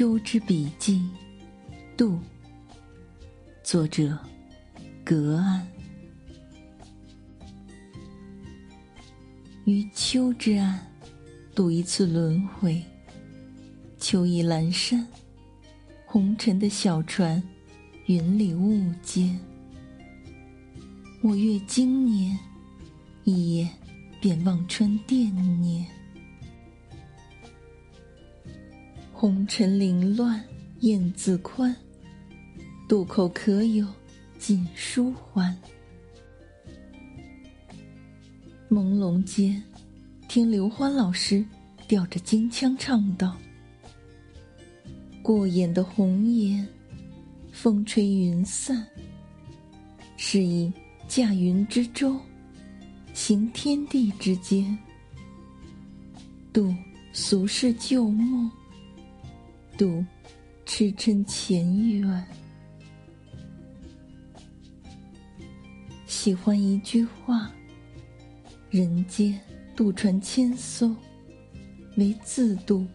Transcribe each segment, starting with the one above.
秋之笔记，杜。作者：隔岸。于秋之岸，度一次轮回。秋意阑珊，红尘的小船，云里雾间。我阅经年，一眼便望穿惦念。红尘凌乱，雁自宽。渡口可有锦书还？朦胧间，听刘欢老师吊着金腔唱道：“过眼的红颜，风吹云散。是以驾云之舟，行天地之间，渡俗世旧梦。”渡，驰骋前缘。喜欢一句话：人间渡船千艘，唯自渡，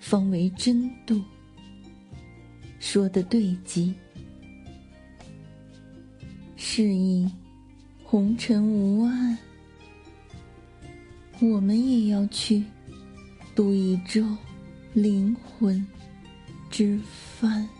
方为真渡。说的对极。是以红尘无岸，我们也要去渡一舟灵魂。之帆。